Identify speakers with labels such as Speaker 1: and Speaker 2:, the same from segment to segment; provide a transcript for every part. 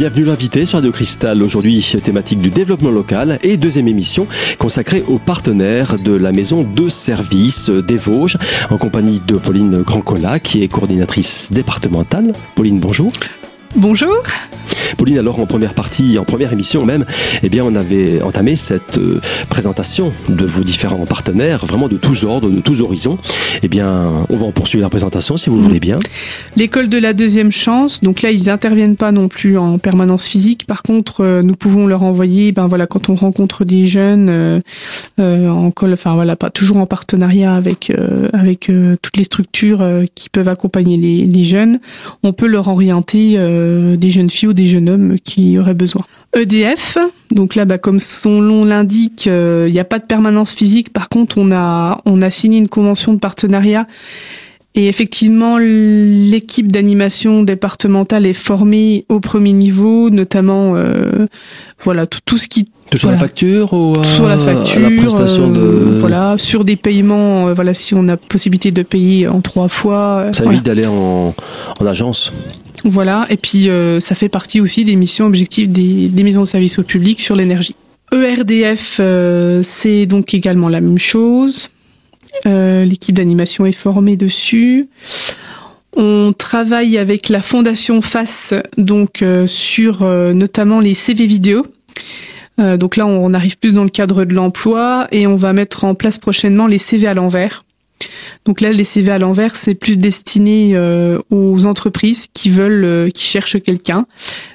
Speaker 1: Bienvenue l'invité sur Radio Cristal. Aujourd'hui, thématique du développement local et deuxième émission consacrée aux partenaires de la maison de service des Vosges en compagnie de Pauline Grandcola qui est coordinatrice départementale. Pauline, bonjour.
Speaker 2: Bonjour.
Speaker 1: Pauline, alors en première partie, en première émission même, eh bien, on avait entamé cette euh, présentation de vos différents partenaires, vraiment de tous ordres, de tous horizons. Eh bien, on va en poursuivre la présentation si vous le voulez bien.
Speaker 2: L'école de la deuxième chance, donc là, ils n'interviennent pas non plus en permanence physique. Par contre, euh, nous pouvons leur envoyer, ben voilà, quand on rencontre des jeunes euh, en col, enfin voilà, pas toujours en partenariat avec avec toutes les structures qui peuvent accompagner les, les, jeunes, on peut leur orienter des jeunes filles ou des jeunes hommes qui auraient besoin. EDF, donc là, bah, comme son nom l'indique, euh, il n'y a pas de permanence physique. Par contre, on a, on a signé une convention de partenariat. Et effectivement, l'équipe d'animation départementale est formée au premier niveau, notamment euh, voilà tout, tout ce qui
Speaker 1: sur la facture ou
Speaker 2: sur la facture,
Speaker 1: la prestation de
Speaker 2: euh, voilà sur des paiements voilà si on a possibilité de payer en trois fois
Speaker 1: ça évite d'aller en, en agence
Speaker 2: voilà, et puis euh, ça fait partie aussi des missions objectives des, des maisons de service au public sur l'énergie. ERDF, euh, c'est donc également la même chose. Euh, l'équipe d'animation est formée dessus. On travaille avec la fondation FACE, donc sur notamment les CV vidéo. donc là, on arrive plus dans le cadre de l'emploi et on va mettre en place prochainement les CV à l'envers. Donc là, les CV à l'envers, c'est plus destiné euh, aux entreprises qui veulent, euh, qui cherchent quelqu'un.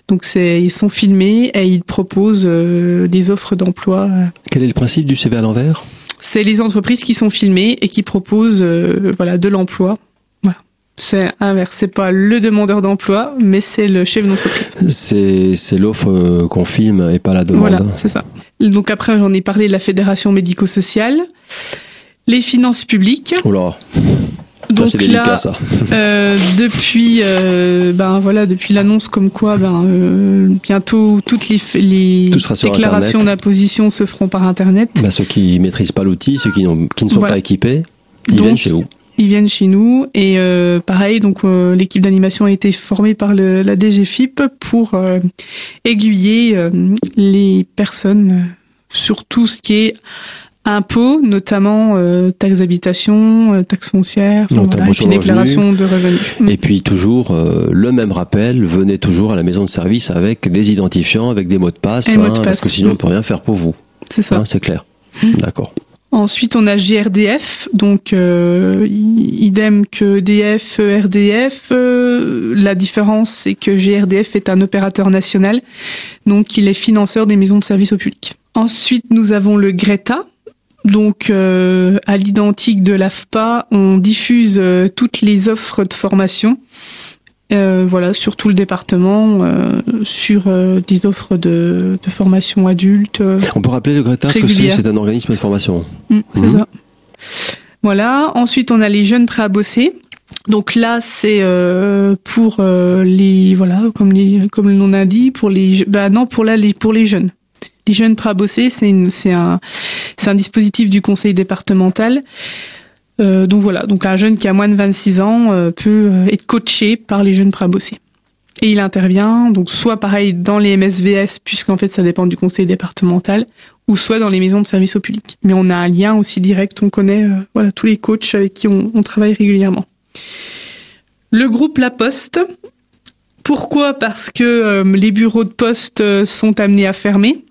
Speaker 2: Donc c'est, ils sont filmés et ils proposent euh, des offres d'emploi.
Speaker 1: Quel est le principe du CV à l'envers?
Speaker 2: C'est les entreprises qui sont filmées et qui proposent, voilà, de l'emploi. Voilà. C'est inverse, c'est pas le demandeur d'emploi, mais c'est le chef d'entreprise.
Speaker 1: C'est, c'est l'offre qu'on filme et pas la demande.
Speaker 2: Voilà, c'est ça. Donc après, j'en ai parlé de la fédération médico-sociale. Les finances publiques.
Speaker 1: Là.
Speaker 2: Donc là, ça. Euh, depuis, euh, ben voilà, depuis l'annonce comme quoi, ben euh, bientôt toutes les, les déclarations d'imposition se feront par internet.
Speaker 1: Ben, ceux qui maîtrisent pas l'outil, ceux qui, qui ne sont pas équipés, ils viennent chez vous.
Speaker 2: Ils viennent chez nous et pareil, donc l'équipe d'animation a été formée par le, la DGFIP pour aiguiller les personnes sur tout ce qui est impôts, notamment euh, taxes d'habitation, euh, taxes foncières, et puis déclaration de revenus.
Speaker 1: Mm. Et puis toujours euh, le même rappel, venez toujours à la maison de service avec des identifiants, avec des mots de passe, hein, parce que sinon on peut rien faire pour vous.
Speaker 2: C'est ça. Hein,
Speaker 1: c'est clair. Mm. D'accord.
Speaker 2: Ensuite, on a GRDF, donc idem que DF, RDF. la différence, c'est que GRDF est un opérateur national, donc il est financeur des maisons de service au public. Ensuite, nous avons le Greta, donc, euh, à l'identique de l'AFPA, on diffuse euh, toutes les offres de formation, euh, voilà, sur tout le département, sur des offres de, formation adulte.
Speaker 1: on peut rappeler le Greta ce que c'est C'est un organisme de formation.
Speaker 2: Mmh, c'est mmh. ça. Voilà. Ensuite, on a les jeunes prêts à bosser. Donc là, c'est pour les voilà, comme les, comme le nom l'indique, pour les, bah non, pour là, les, pour les jeunes. Les jeunes prêts c'est un, dispositif du conseil départemental. Euh, donc voilà, donc un jeune qui a moins de 26 ans euh, peut euh, être coaché par les jeunes prêts. Et il intervient, donc soit pareil dans les MSVS, puisqu'en fait ça dépend du conseil départemental, ou soit dans les maisons de service au public. Mais on a un lien aussi direct, on connaît voilà tous les coachs avec qui on travaille régulièrement. Le groupe La Poste, pourquoi? Parce que les bureaux de poste sont amenés à fermer.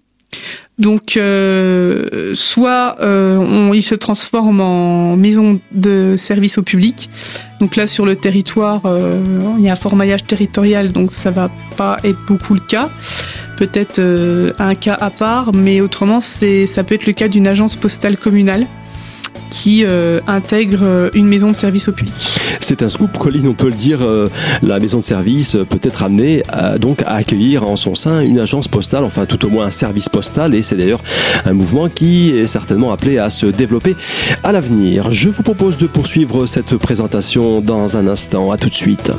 Speaker 2: Donc, euh, soit euh, il se transforme en maison de service au public. Donc là, sur le territoire, euh, il y a un fort maillage territorial, donc ça va pas être beaucoup le cas. Peut-être un cas à part, mais autrement, c'est ça peut être le cas d'une agence postale communale qui intègre une maison de service au public.
Speaker 1: C'est un scoop, Colline, on peut le dire. Euh, la maison de service peut être amenée à, donc à accueillir en son sein une agence postale, enfin tout au moins un service postal, et c'est d'ailleurs un mouvement qui est certainement appelé à se développer à l'avenir. Je vous propose de poursuivre cette présentation dans un instant. À tout de suite.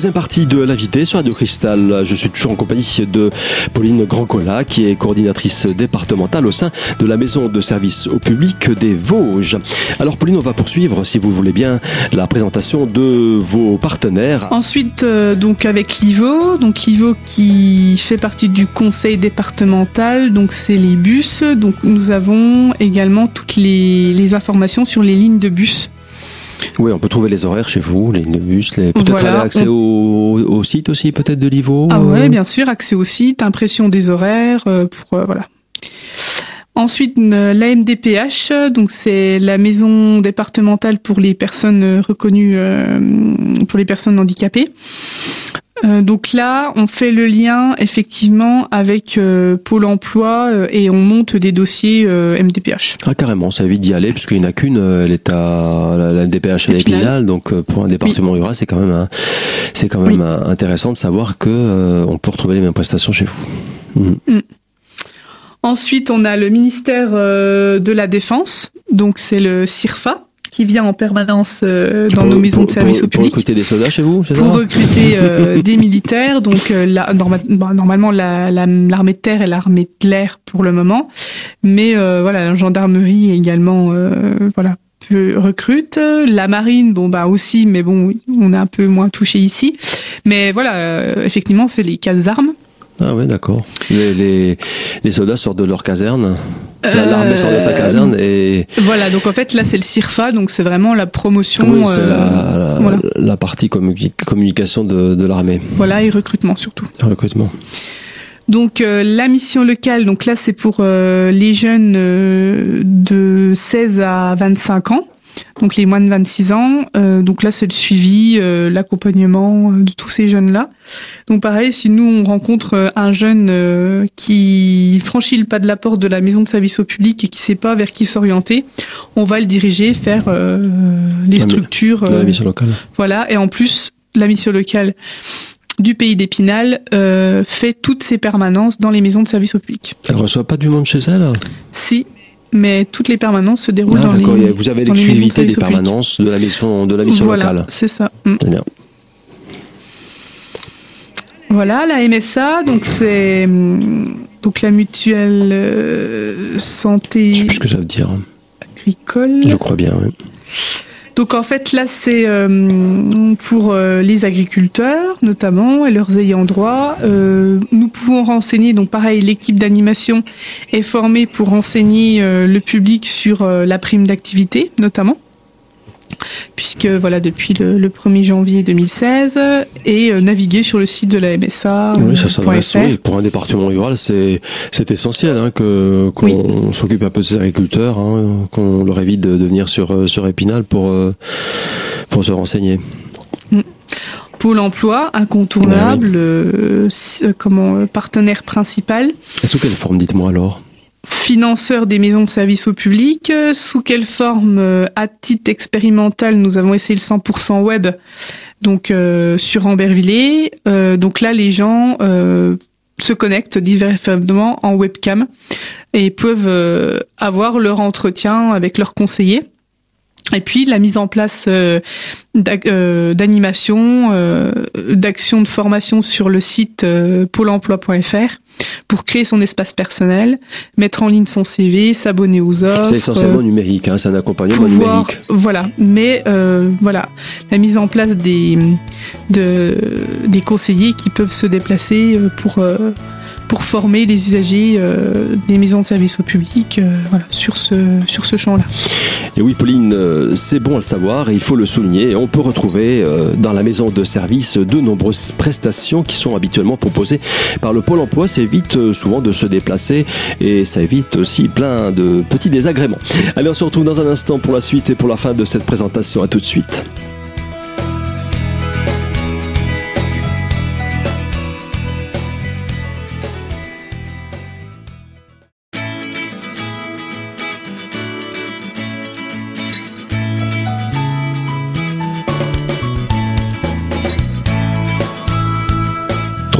Speaker 1: Deuxième partie de l'invité sur Radio Cristal. Je suis toujours en compagnie de Pauline Grandcola, qui est coordinatrice départementale au sein de la maison de service au public des Vosges. Alors Pauline, on va poursuivre, si vous voulez bien, la présentation de vos partenaires.
Speaker 2: Ensuite, euh, donc avec l'IVO, donc l'IVO qui fait partie du conseil départemental, donc c'est les bus. Donc nous avons également toutes les, les informations sur les lignes de bus.
Speaker 1: Oui, on peut trouver les horaires chez vous, les bus, les... peut-être
Speaker 2: Voilà,
Speaker 1: accès
Speaker 2: on-
Speaker 1: au, au site aussi, peut-être de l'IVO.
Speaker 2: Ah
Speaker 1: euh,
Speaker 2: ouais, bien sûr, accès au site, impression des horaires, euh, pour euh, voilà. Ensuite, une- l'AMDPH, donc c'est la maison départementale pour les personnes reconnues, euh, pour les personnes handicapées. Euh, donc là, on fait le lien effectivement avec euh, Pôle Emploi euh, et on monte des dossiers euh, MDPH.
Speaker 1: Ah carrément, ça évite d'y aller puisqu'il n'y en a qu'une, elle est à la, la DPH à
Speaker 2: Épinal.
Speaker 1: l'Épinal, donc pour un département rural, c'est quand même un- c'est quand même
Speaker 2: Oui.
Speaker 1: un- intéressant de savoir que on peut retrouver les mêmes prestations chez vous. Mhm.
Speaker 2: Ensuite, on a le ministère euh, de la Défense, donc c'est le CIRFA qui vient en permanence euh, dans
Speaker 1: Pour-
Speaker 2: nos maisons
Speaker 1: pour-
Speaker 2: de service
Speaker 1: pour-
Speaker 2: au
Speaker 1: Pour
Speaker 2: public.
Speaker 1: recruter des soldats chez vous, c'est ça
Speaker 2: pour recruter euh, des militaires. Donc euh, la- norma- bah, normalement la- la- l'armée de terre et l'armée de l'air pour le moment, mais voilà la gendarmerie également voilà recrute. La marine bon bah aussi, mais bon on est un peu moins touché ici. Mais voilà effectivement c'est les quatre armes.
Speaker 1: Ah ouais, d'accord. Les, les, les soldats sortent de leur caserne,
Speaker 2: Euh,
Speaker 1: l'armée sort de sa caserne et
Speaker 2: Voilà donc en fait là c'est le CIRFA donc c'est vraiment la promotion.
Speaker 1: oui, c'est
Speaker 2: euh,
Speaker 1: la, la,
Speaker 2: voilà.
Speaker 1: la partie communi- communication de, de l'armée,
Speaker 2: Voilà et recrutement surtout.
Speaker 1: recrutement.
Speaker 2: Donc euh, la mission locale, donc là c'est pour euh, les jeunes euh, de 16 à 25 ans, donc les moins de 26 ans. Euh, donc là c'est le suivi, euh, l'accompagnement euh, de tous ces jeunes-là. Donc pareil, si nous on rencontre euh, un jeune euh, qui franchit le pas de la porte de la maison de service au public et qui sait pas vers qui s'orienter, on va le diriger euh, les
Speaker 1: mais-
Speaker 2: structures.
Speaker 1: La
Speaker 2: euh,
Speaker 1: mission locale.
Speaker 2: voilà, et en plus, la mission locale du pays d'Épinal euh, fait toutes ses permanences dans les maisons de service au public.
Speaker 1: Elle reçoit pas du monde chez elle?
Speaker 2: Si, mais toutes les permanences se déroulent
Speaker 1: Ah,
Speaker 2: dans les.
Speaker 1: vous avez l'exclusivité des permanences de la mission, de la mission
Speaker 2: voilà,
Speaker 1: locale.
Speaker 2: c'est ça. Mm.
Speaker 1: Très bien.
Speaker 2: Voilà, la MSA, donc c'est hum, donc la mutuelle euh,
Speaker 1: Je
Speaker 2: santé
Speaker 1: sais plus ce que ça veut dire.
Speaker 2: agricole.
Speaker 1: Je crois bien. oui.
Speaker 2: Donc en fait là c'est euh, pour euh, les agriculteurs notamment et leurs ayants droit. Euh, nous pouvons renseigner donc pareil l'équipe d'animation est formée pour renseigner le public sur la prime d'activité notamment puisque voilà depuis le, le 1er janvier 2016 et euh, naviguer sur le site de la MSA.
Speaker 1: Oui, ça
Speaker 2: euh,
Speaker 1: s'adresse.
Speaker 2: .fr.
Speaker 1: Oui, pour un département rural, c'est c'est essentiel hein, que qu'on s'occupe un peu de ces agriculteurs, hein, qu'on leur évite de, de venir sur euh, sur Épinal pour euh, pour se renseigner.
Speaker 2: Pôle emploi incontournable, euh, euh, comment euh, partenaire principal.
Speaker 1: Et sous quelle forme, dites-moi alors?
Speaker 2: Financeur des maisons de service au public. Euh, Sous quelle forme euh, À titre expérimental, nous avons essayé le 100% web, donc euh, sur Ambervillers. Euh, donc là, les gens se connectent directement en webcam et peuvent avoir leur entretien avec leurs conseillers. Et puis la mise en place euh, euh, d'animation, euh, d'actions de formation sur le site euh, pôle emploi.fr pour créer son espace personnel, mettre en ligne son CV, s'abonner aux offres.
Speaker 1: C'est essentiellement numérique, hein, c'est un accompagnement
Speaker 2: pouvoir,
Speaker 1: numérique.
Speaker 2: voilà. Mais euh, voilà, la mise en place des de, des conseillers qui peuvent se déplacer pour euh, pour former les usagers euh, des maisons de service au public, euh, voilà, sur ce sur ce champ-là.
Speaker 1: Et oui, Pauline, euh, c'est bon à le savoir et il faut le souligner. On peut retrouver dans la maison de service de nombreuses prestations qui sont habituellement proposées par le Pôle emploi. Ça évite souvent de se déplacer et ça évite aussi plein de petits désagréments. Allez, on se retrouve dans un instant pour la suite et pour la fin de cette présentation. À tout de suite.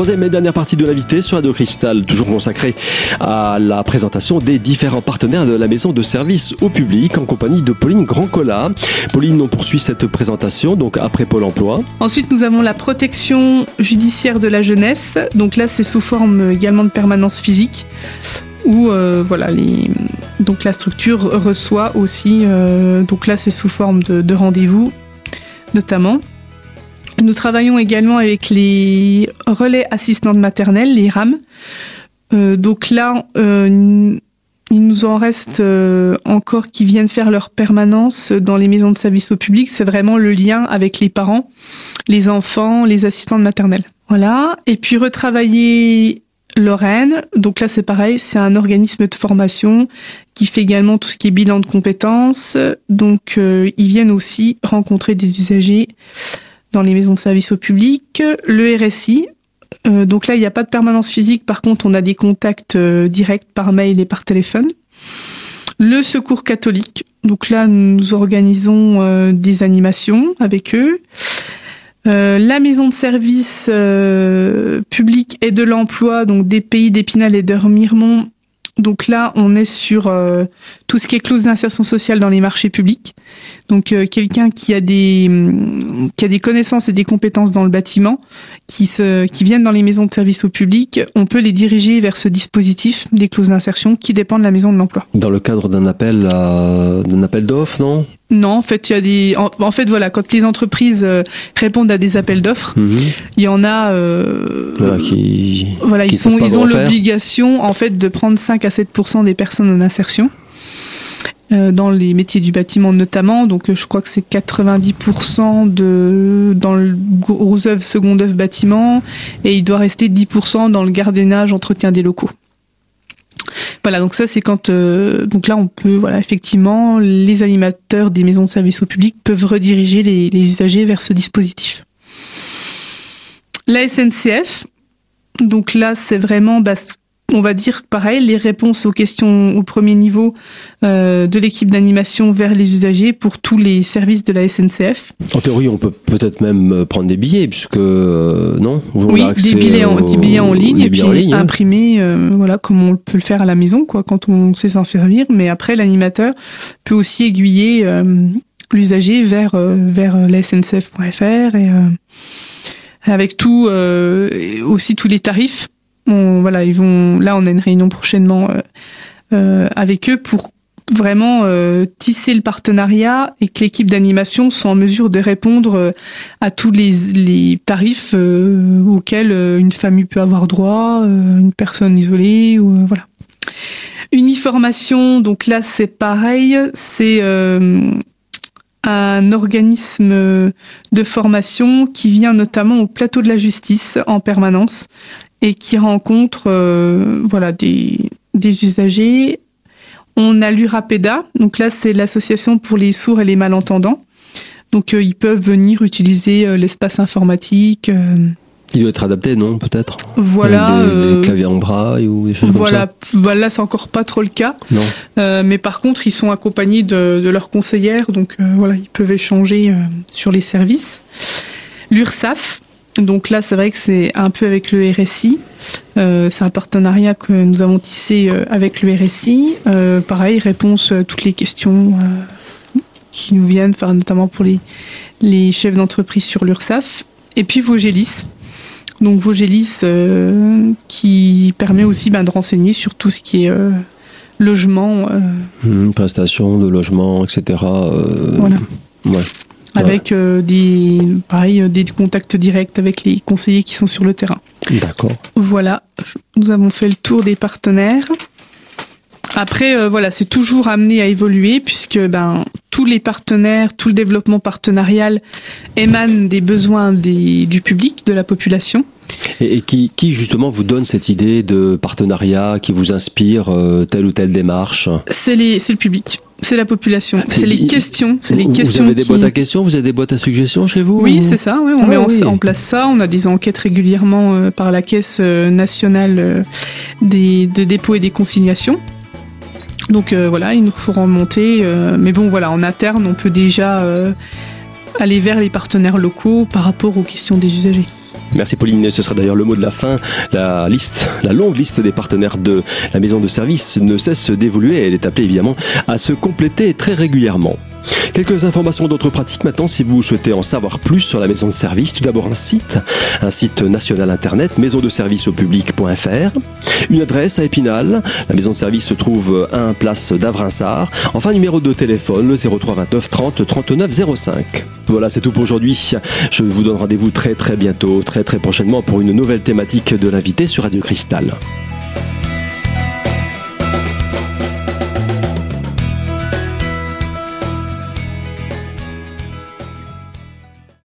Speaker 1: Troisième et dernière partie de l'invité sur Radio Cristal, toujours consacrée à la présentation des différents partenaires de la maison de service au public en compagnie de Pauline Grandcola. Pauline, on poursuit cette présentation donc après Pôle emploi.
Speaker 2: Ensuite, nous avons la protection judiciaire de la jeunesse. Donc là, c'est sous forme également de permanence physique où euh, voilà les donc la structure reçoit aussi euh, donc là c'est sous forme de, de rendez-vous notamment nous travaillons également avec les relais assistantes maternelles, les RAM. Euh, donc là, euh, il nous en reste euh, encore qui viennent faire leur permanence dans les maisons de service au public. C'est vraiment le lien avec les parents, les enfants, les assistantes maternelles. Voilà. Et puis retravailler Lorraine. Donc là, c'est pareil, c'est un organisme de formation qui fait également tout ce qui est bilan de compétences. Donc, ils viennent aussi rencontrer des usagers dans les maisons de service au public, le RSI. Euh, donc là, il n'y a pas de permanence physique. Par contre, on a des contacts euh, directs par mail et par téléphone. Le Secours catholique. Donc là, nous organisons euh, des animations avec eux. La maison de service public et de l'emploi, donc des pays d'Épinal et de Remiremont, donc là, on est sur euh, tout ce qui est clause d'insertion sociale dans les marchés publics. Donc euh, quelqu'un qui a des mm, qui a des connaissances et des compétences dans le bâtiment, qui se qui viennent dans les maisons de service au public, on peut les diriger vers ce dispositif des clauses d'insertion qui dépend de la maison de l'emploi.
Speaker 1: Dans le cadre d'un appel d'un appel d'offres, non?
Speaker 2: Non, en fait, il y a des. En, fait, voilà, quand les entreprises euh, répondent à des appels d'offres, mhm. il y en a. Euh,
Speaker 1: voilà, qui.
Speaker 2: Voilà, ils sont, ils ont l'obligation, en fait, de prendre 5 à 7% des personnes en insertion. Euh, dans les métiers du bâtiment notamment, donc je crois que c'est 90% de dans le gros œuvre, second œuvre bâtiment, et il doit rester 10% dans le gardiennage, entretien des locaux. Voilà, donc ça c'est quand euh, donc là on peut voilà effectivement les animateurs des maisons de service au public peuvent rediriger les, les usagers vers ce dispositif. La SNCF, donc là c'est vraiment bah, on va dire pareil, les réponses aux questions au premier niveau euh, de l'équipe d'animation vers les usagers pour tous les services de la SNCF.
Speaker 1: En théorie, on peut peut-être même euh, prendre des billets, puisque euh, non?
Speaker 2: Oui, des billets, en, des billets en ligne et puis hein. imprimer, voilà, comme on peut le faire à la maison, quoi, quand on sait s'en servir. Mais après, l'animateur peut aussi aiguiller l'usager vers vers la SNCF.fr et avec tout aussi tous les tarifs voilà, ils vont. Là, on a une réunion prochainement euh, euh, avec eux pour vraiment euh, tisser le partenariat et que l'équipe d'animation soit en mesure de répondre à tous les, tarifs auxquels une famille peut avoir droit, une personne isolée ou voilà. Uniformation, donc là c'est pareil, c'est un organisme de formation qui vient notamment au plateau de la justice en permanence et qui rencontre euh, voilà des, des usagers. On a l'URAPEDA, donc là c'est l'association pour les sourds et les malentendants. Donc euh, ils peuvent venir utiliser euh, l'espace informatique.
Speaker 1: Il doit être adapté, non Peut-être?
Speaker 2: Voilà.
Speaker 1: Des, claviers en braille ou des choses
Speaker 2: voilà,
Speaker 1: comme ça.
Speaker 2: Voilà, c'est encore pas trop le cas.
Speaker 1: Non.
Speaker 2: mais par contre, ils sont accompagnés de, de leurs conseillères, donc voilà, ils peuvent échanger sur les services. L'URSAF, donc là, c'est vrai que c'est un peu avec le RSI. Euh, c'est un partenariat que nous avons tissé euh, avec le RSI. Euh, pareil, réponse à toutes les questions qui nous viennent, enfin, notamment pour les, les chefs d'entreprise sur l'URSAF. Et puis Vogélis. Donc Vogélis qui permet aussi ben, de renseigner sur tout ce qui est logement.
Speaker 1: Mmh, prestations de logement, etc.
Speaker 2: voilà.
Speaker 1: Ouais
Speaker 2: avec euh, des pareil euh, des contacts directs avec les conseillers qui sont sur le terrain.
Speaker 1: D'accord.
Speaker 2: Voilà, nous avons fait le tour des partenaires. Après, euh, voilà, c'est toujours amené à évoluer puisque ben tous les partenaires, tout le développement partenarial émane des besoins des, du public, de la population.
Speaker 1: Et, qui, qui, justement vous donne cette idée de partenariat, qui vous inspire telle ou telle démarche?
Speaker 2: C'est le public. C'est la population. C'est les questions. C'est les questions.
Speaker 1: Vous avez des boîtes à questions Vous avez des boîtes à suggestions chez vous
Speaker 2: Oui, c'est ça. on ah met en, place ça. On a des enquêtes régulièrement euh, par la Caisse euh, nationale euh, des, de dépôt et des consignations. Donc voilà, il nous faut remonter. mais bon, voilà, en interne, on peut déjà aller vers les partenaires locaux par rapport aux questions des usagers.
Speaker 1: Merci Pauline, ce sera d'ailleurs le mot de la fin. La liste, la longue liste des partenaires de la maison de service ne cesse d'évoluer et elle est appelée évidemment à se compléter très régulièrement. Quelques informations d'autres pratiques maintenant si vous souhaitez en savoir plus sur la maison de service. Tout d'abord un site, un site national internet, maison de service au public.fr. Une adresse à Épinal. La maison de service se trouve à 1 place d'Avrinsard. Enfin, numéro de téléphone, le 03 29 30 39 05. Voilà, c'est tout pour aujourd'hui. Je vous donne rendez-vous très très bientôt, très très prochainement pour une nouvelle thématique de l'invité sur Radio Cristal.